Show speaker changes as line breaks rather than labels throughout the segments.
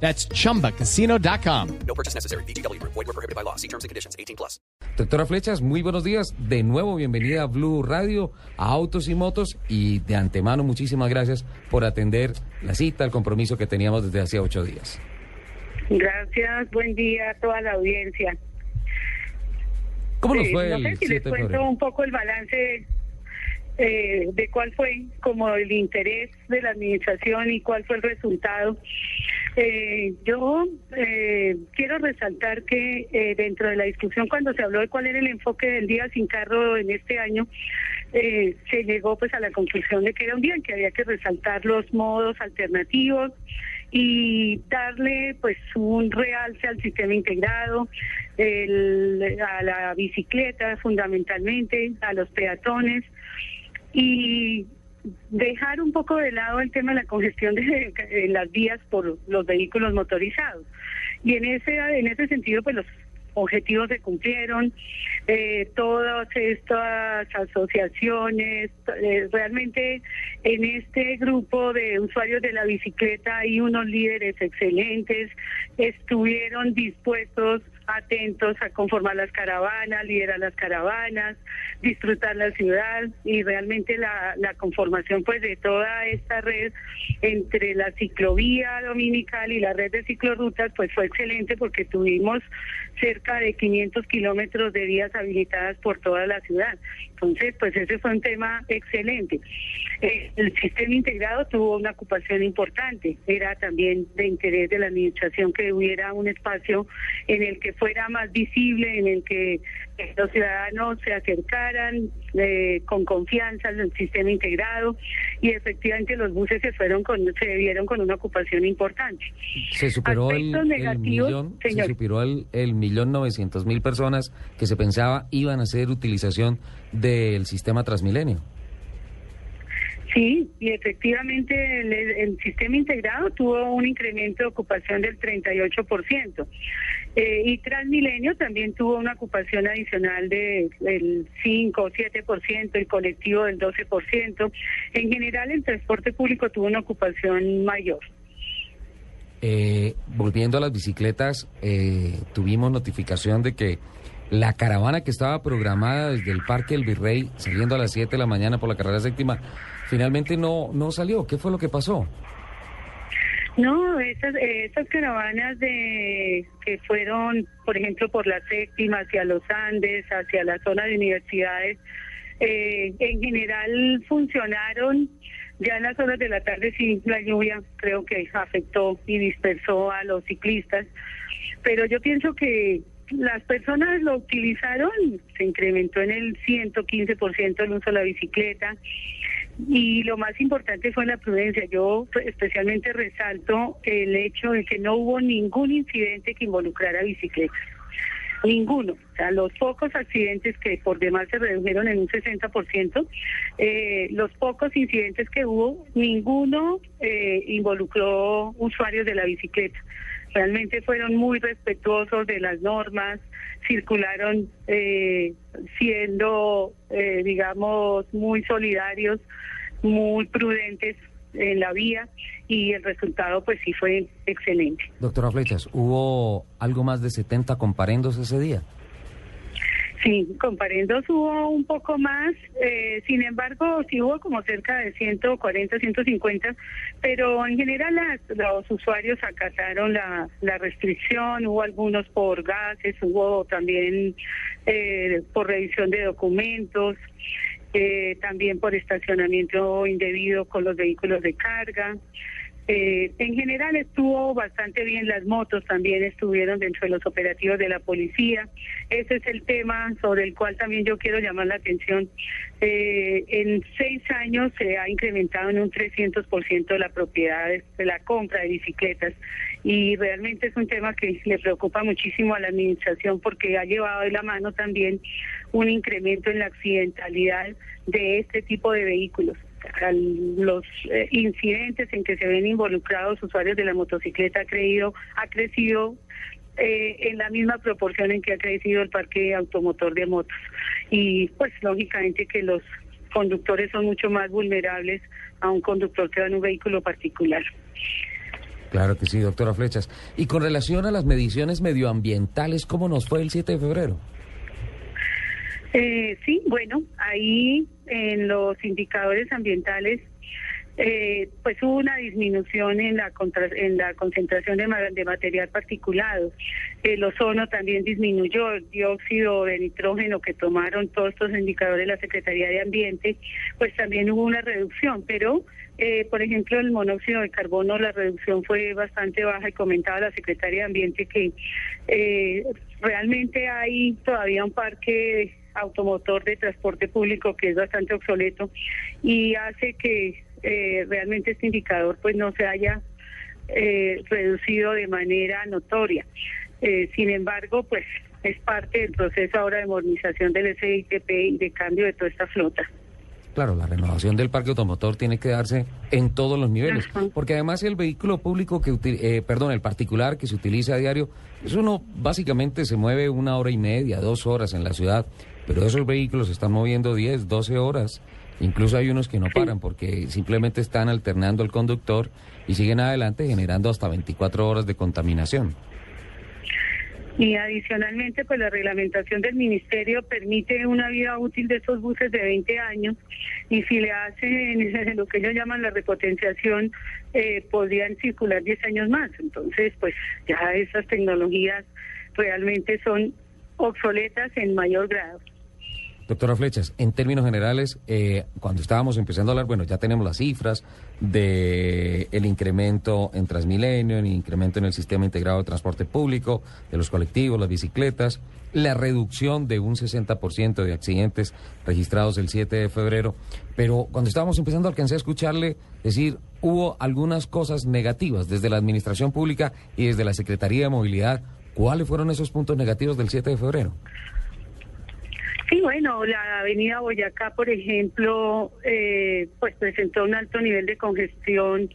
That's chumbacasino.com.
No purchase necessary. BGW. Void were prohibited by law. See terms and conditions. 18 plus.
Doctora Flechas, muy buenos días. De nuevo, bienvenida a Blue Radio, a Autos y Motos. Y de antemano, muchísimas gracias por atender la cita, el compromiso que teníamos desde hace ocho días.
Gracias, buen día a toda la audiencia.
¿Cómo nos
Eh,
fue
no
el
sé si
7
les
de
cuento
febrero?
un poco el balance eh, de cuál fue como el interés de la administración y cuál fue el resultado. Eh, yo eh, quiero resaltar que eh, dentro de la discusión cuando se habló de cuál era el enfoque del día sin carro en este año, eh, se llegó pues a la conclusión de que era un día en que había que resaltar los modos alternativos y darle pues un realce al sistema integrado, el- a la bicicleta fundamentalmente, a los peatones. Y dejar un poco de lado el tema de la congestión de, en las vías por los vehículos motorizados. Y en ese en ese sentido pues los objetivos se cumplieron, eh, todas estas asociaciones, eh, realmente en este grupo de usuarios de la bicicleta hay unos líderes excelentes, estuvieron dispuestos, atentos a conformar las caravanas, liderar las caravanas, disfrutar la ciudad y realmente la, la conformación pues de toda esta red entre la ciclovía dominical y la red de ciclorrutas pues fue excelente porque tuvimos cerca de 500 kilómetros de vías habilitadas por toda la ciudad. Entonces, pues ese fue un tema excelente. Eh, el sistema integrado tuvo una ocupación importante. Era también de interés de la administración que hubiera un espacio en el que fuera más visible, en el que eh, los ciudadanos se acercaran eh, con confianza al sistema integrado y efectivamente los buses se fueron con, se vieron con una ocupación importante.
Se superó el,
Aspectos
el
negativos,
millón, se
señor.
superó el, el millón novecientos mil personas que se pensaba iban a hacer utilización del sistema Transmilenio.
Sí, y efectivamente el, el sistema integrado tuvo un incremento de ocupación del 38%. Eh, y Transmilenio también tuvo una ocupación adicional de- del 5 o 7%, el colectivo del 12%. En general, el transporte público tuvo una ocupación mayor.
Eh, volviendo a las bicicletas, eh, tuvimos notificación de que la caravana que estaba programada desde el Parque El Virrey, saliendo a las 7 de la mañana por la carrera séptima, finalmente no, no salió. ¿Qué fue lo que pasó?
No, esas, esas caravanas de que fueron, por ejemplo, por la séptima hacia los Andes, hacia la zona de universidades, eh, en general funcionaron. Ya en las horas de la tarde sí la lluvia creo que afectó y dispersó a los ciclistas, pero yo pienso que las personas lo utilizaron, se incrementó en el 115% el uso de la bicicleta. Y lo más importante fue la prudencia. Yo especialmente resalto el hecho de que no hubo ningún incidente que involucrara bicicletas. Ninguno. O sea, los pocos accidentes que por demás se redujeron en un 60%, eh, los pocos incidentes que hubo, ninguno eh, involucró usuarios de la bicicleta. Realmente fueron muy respetuosos de las normas, circularon eh, siendo, eh, digamos, muy solidarios, muy prudentes en la vía y el resultado pues sí fue excelente.
Doctora Flechas, ¿hubo algo más de 70 comparendos ese día?
Sí, comparendos hubo un poco más, eh, sin embargo, sí hubo como cerca de 140, 150, pero en general las- los usuarios acataron la, la restricción, hubo algunos por gases, hubo también eh, por revisión de documentos, eh, también por estacionamiento indebido con los vehículos de carga. Eh, en general estuvo bastante bien, las motos también estuvieron dentro de los operativos de la policía. Ese es el tema sobre el cual también yo quiero llamar la atención. Eh, en seis años se ha incrementado en un 300% la propiedad, de la compra de bicicletas y realmente es un tema que le preocupa muchísimo a la administración porque ha llevado de la mano también un incremento en la accidentalidad de este tipo de vehículos. Los eh, incidentes en que se ven involucrados usuarios de la motocicleta ha, creído, ha crecido eh, en la misma proporción en que ha crecido el parque automotor de motos. Y pues lógicamente que los conductores son mucho más vulnerables a un conductor que va en un vehículo particular.
Claro que sí, doctora Flechas. Y con relación a las mediciones medioambientales, ¿cómo nos fue el 7 de febrero?
Eh, sí, bueno, ahí en los indicadores ambientales eh, pues hubo una disminución en la en la concentración de, material particulado. El ozono también disminuyó, el dióxido de nitrógeno que tomaron todos estos indicadores de la Secretaría de Ambiente, pues también hubo una reducción, pero eh, por ejemplo, el monóxido de carbono, la reducción fue bastante baja y comentaba la Secretaría de Ambiente que eh, realmente hay todavía un parque automotor de transporte público que es bastante obsoleto y hace que eh, realmente este indicador pues no se haya eh, reducido de manera notoria. Eh, sin embargo, pues es parte del proceso ahora de modernización del SITP y de cambio de toda esta flota.
Claro, la renovación del parque automotor tiene que darse en todos los niveles, porque además el vehículo público que, eh, perdón, el particular que se utiliza a diario, es uno básicamente se mueve una hora y media, dos horas en la ciudad, pero esos vehículos se están moviendo 10, 12 horas Incluso hay unos que no paran porque simplemente están alternando el conductor y siguen adelante generando hasta 24 horas de contaminación.
Y adicionalmente, pues la reglamentación del ministerio permite una vida útil de esos buses de 20 años y si le hacen lo que ellos llaman la repotenciación, eh, podrían circular 10 años más. Entonces, pues ya esas tecnologías realmente son obsoletas en mayor grado.
Doctora Flechas, en términos generales, eh, cuando estábamos empezando a hablar, bueno, ya tenemos las cifras de el incremento en Transmilenio, el incremento en el sistema integrado de transporte público, de los colectivos, las bicicletas, la reducción de un 60% de accidentes registrados el 7 de febrero, pero cuando estábamos empezando alcancé a escucharle decir, hubo algunas cosas negativas desde la administración pública y desde la Secretaría de Movilidad. ¿Cuáles fueron esos puntos negativos del 7 de febrero?
Sí, bueno, la avenida Boyacá, por ejemplo, eh, pues presentó un alto nivel de congestión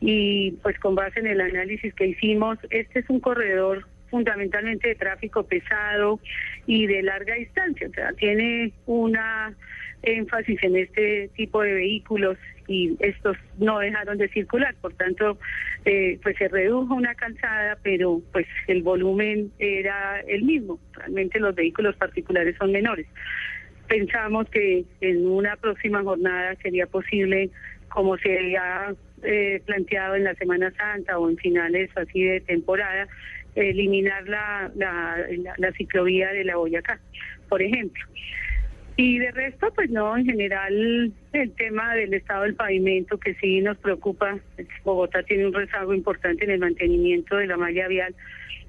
y pues con base en el análisis que hicimos, este es un corredor fundamentalmente de tráfico pesado y de larga distancia, o sea, tiene una énfasis en este tipo de vehículos y estos no dejaron de circular, por tanto, eh, pues se redujo una calzada, pero pues el volumen era el mismo, realmente los vehículos particulares son menores. Pensamos que en una próxima jornada sería posible, como se había eh, planteado en la Semana Santa o en finales así de temporada, eliminar la, la, la ciclovía de la Boyacá, por ejemplo. Y de resto, pues no, en general el tema del estado del pavimento que sí nos preocupa. Bogotá tiene un rezago importante en el mantenimiento de la malla vial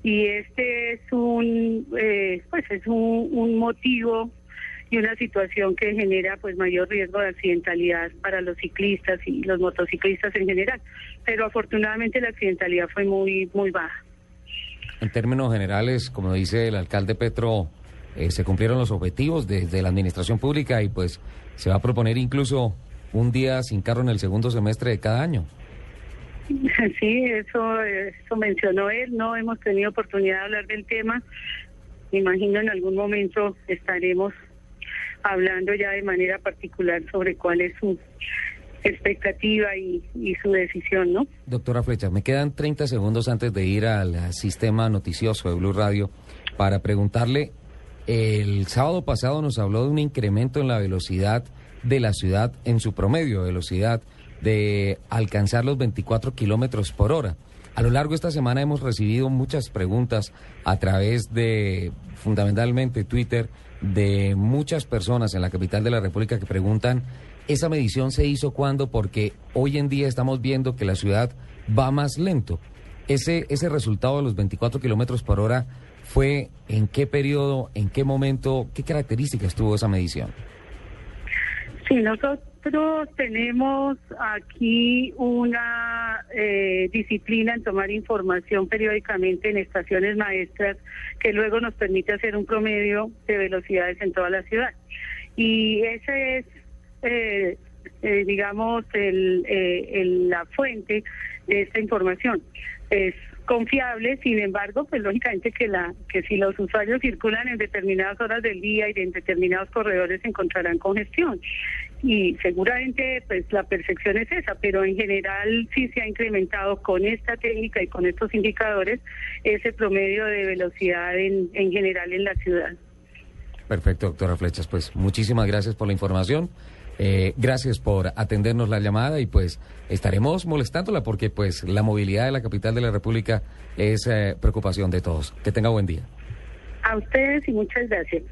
y este es un, eh, pues es un, motivo y una situación que genera pues mayor riesgo de accidentalidad para los ciclistas y los motociclistas en general. Pero afortunadamente la accidentalidad fue muy muy baja.
En términos generales, como dice el alcalde Petro, eh, se cumplieron los objetivos desde la administración pública y pues se va a proponer incluso un día sin carro en el segundo semestre de cada año.
Sí, eso, eso mencionó él, no hemos tenido oportunidad de hablar del tema. Me imagino en algún momento estaremos hablando ya de manera particular sobre cuál es su expectativa y, y, su decisión, ¿no?
Doctora Flecha, me quedan 30 segundos antes de ir al sistema noticioso de Blue Radio para preguntarle el sábado pasado nos habló de un incremento en la velocidad de la ciudad en su promedio velocidad de alcanzar los 24 kilómetros por hora. A lo largo de esta semana hemos recibido muchas preguntas a través de, fundamentalmente, Twitter, de muchas personas en la capital de la República que preguntan, ¿esa medición se hizo cuándo? Porque hoy en día estamos viendo que la ciudad va más lento. Ese, ese resultado de los 24 kilómetros por hora fue en qué periodo, en qué momento, qué características tuvo esa medición.
Sí, nosotros tenemos aquí una eh, disciplina en tomar información periódicamente en estaciones maestras que luego nos permite hacer un promedio de velocidades en toda la ciudad. Y ese es, eh, eh, digamos, el, el, la fuente de esta información. Es confiable, sin embargo, pues lógicamente que la que si los usuarios circulan en determinadas horas del día y en determinados corredores encontrarán congestión y seguramente pues la percepción es esa, pero en general sí se ha incrementado con esta técnica y con estos indicadores ese promedio de velocidad en, en general en la ciudad.
Perfecto, doctora Flechas, pues muchísimas gracias por la información. Eh, gracias por atendernos la llamada y pues estaremos molestándola porque pues la movilidad de la capital de la República es eh, preocupación de todos. Que tenga buen día.
A ustedes y muchas gracias.